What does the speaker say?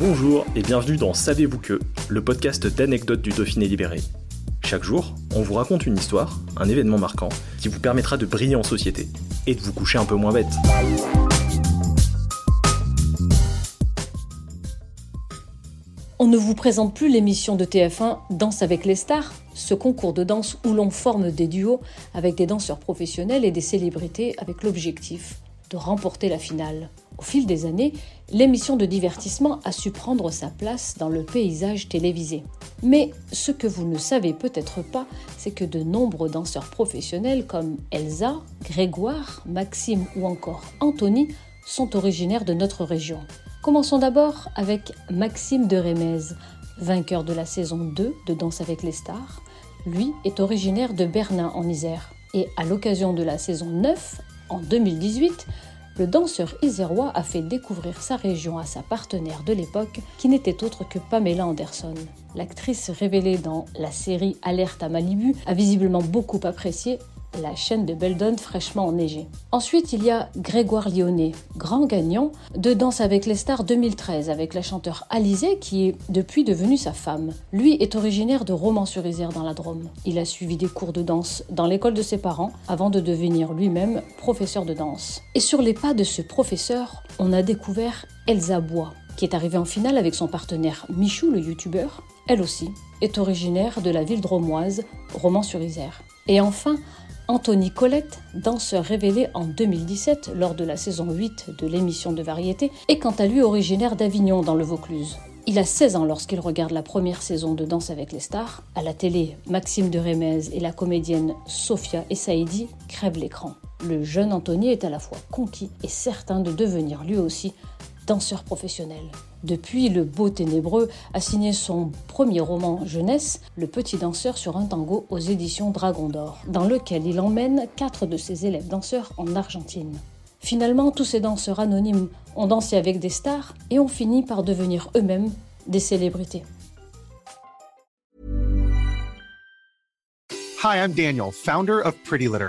Bonjour et bienvenue dans Savez-vous que, le podcast d'anecdotes du Dauphiné libéré. Chaque jour, on vous raconte une histoire, un événement marquant, qui vous permettra de briller en société et de vous coucher un peu moins bête. On ne vous présente plus l'émission de TF1 Danse avec les stars, ce concours de danse où l'on forme des duos avec des danseurs professionnels et des célébrités avec l'objectif de remporter la finale. Au fil des années, l'émission de divertissement a su prendre sa place dans le paysage télévisé. Mais ce que vous ne savez peut-être pas, c'est que de nombreux danseurs professionnels comme Elsa, Grégoire, Maxime ou encore Anthony sont originaires de notre région. Commençons d'abord avec Maxime de Rémez, vainqueur de la saison 2 de Danse avec les stars. Lui est originaire de Bernin en Isère. Et à l'occasion de la saison 9, en 2018, le danseur isérois a fait découvrir sa région à sa partenaire de l'époque, qui n'était autre que Pamela Anderson. L'actrice révélée dans la série Alerte à Malibu a visiblement beaucoup apprécié la chaîne de Beldon fraîchement enneigée. Ensuite, il y a Grégoire Lyonnais, grand gagnant de Danse avec les stars 2013 avec la chanteure Alizée qui est depuis devenue sa femme. Lui est originaire de Romans-sur-Isère dans la Drôme. Il a suivi des cours de danse dans l'école de ses parents avant de devenir lui-même professeur de danse. Et sur les pas de ce professeur, on a découvert Elsa Bois, qui est arrivée en finale avec son partenaire Michou, le youtubeur. Elle aussi est originaire de la ville dromoise, Romans-sur-Isère. Et enfin, Anthony Colette, danseur révélé en 2017 lors de la saison 8 de l'émission de variété, est quant à lui originaire d'Avignon dans le Vaucluse. Il a 16 ans lorsqu'il regarde la première saison de Danse avec les stars. À la télé, Maxime de Rémez et la comédienne Sophia Essaidi crèvent l'écran. Le jeune Anthony est à la fois conquis et certain de devenir lui aussi danseur professionnel. Depuis, le beau ténébreux a signé son premier roman jeunesse, Le petit danseur sur un tango aux éditions Dragon d'Or, dans lequel il emmène quatre de ses élèves danseurs en Argentine. Finalement, tous ces danseurs anonymes ont dansé avec des stars et ont fini par devenir eux-mêmes des célébrités. Hi, I'm Daniel, founder of Pretty Litter.